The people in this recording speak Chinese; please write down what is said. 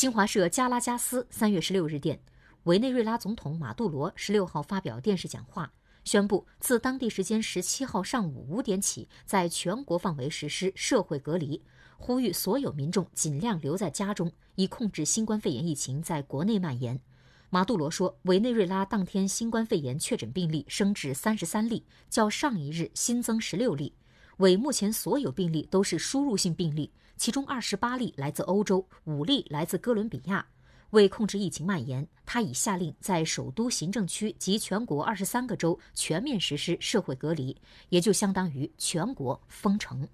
新华社加拉加斯三月十六日电，委内瑞拉总统马杜罗十六号发表电视讲话，宣布自当地时间十七号上午五点起，在全国范围实施社会隔离，呼吁所有民众尽量留在家中，以控制新冠肺炎疫情在国内蔓延。马杜罗说，委内瑞拉当天新冠肺炎确诊病例升至三十三例，较上一日新增十六例。为目前所有病例都是输入性病例，其中二十八例来自欧洲，五例来自哥伦比亚。为控制疫情蔓延，他已下令在首都行政区及全国二十三个州全面实施社会隔离，也就相当于全国封城。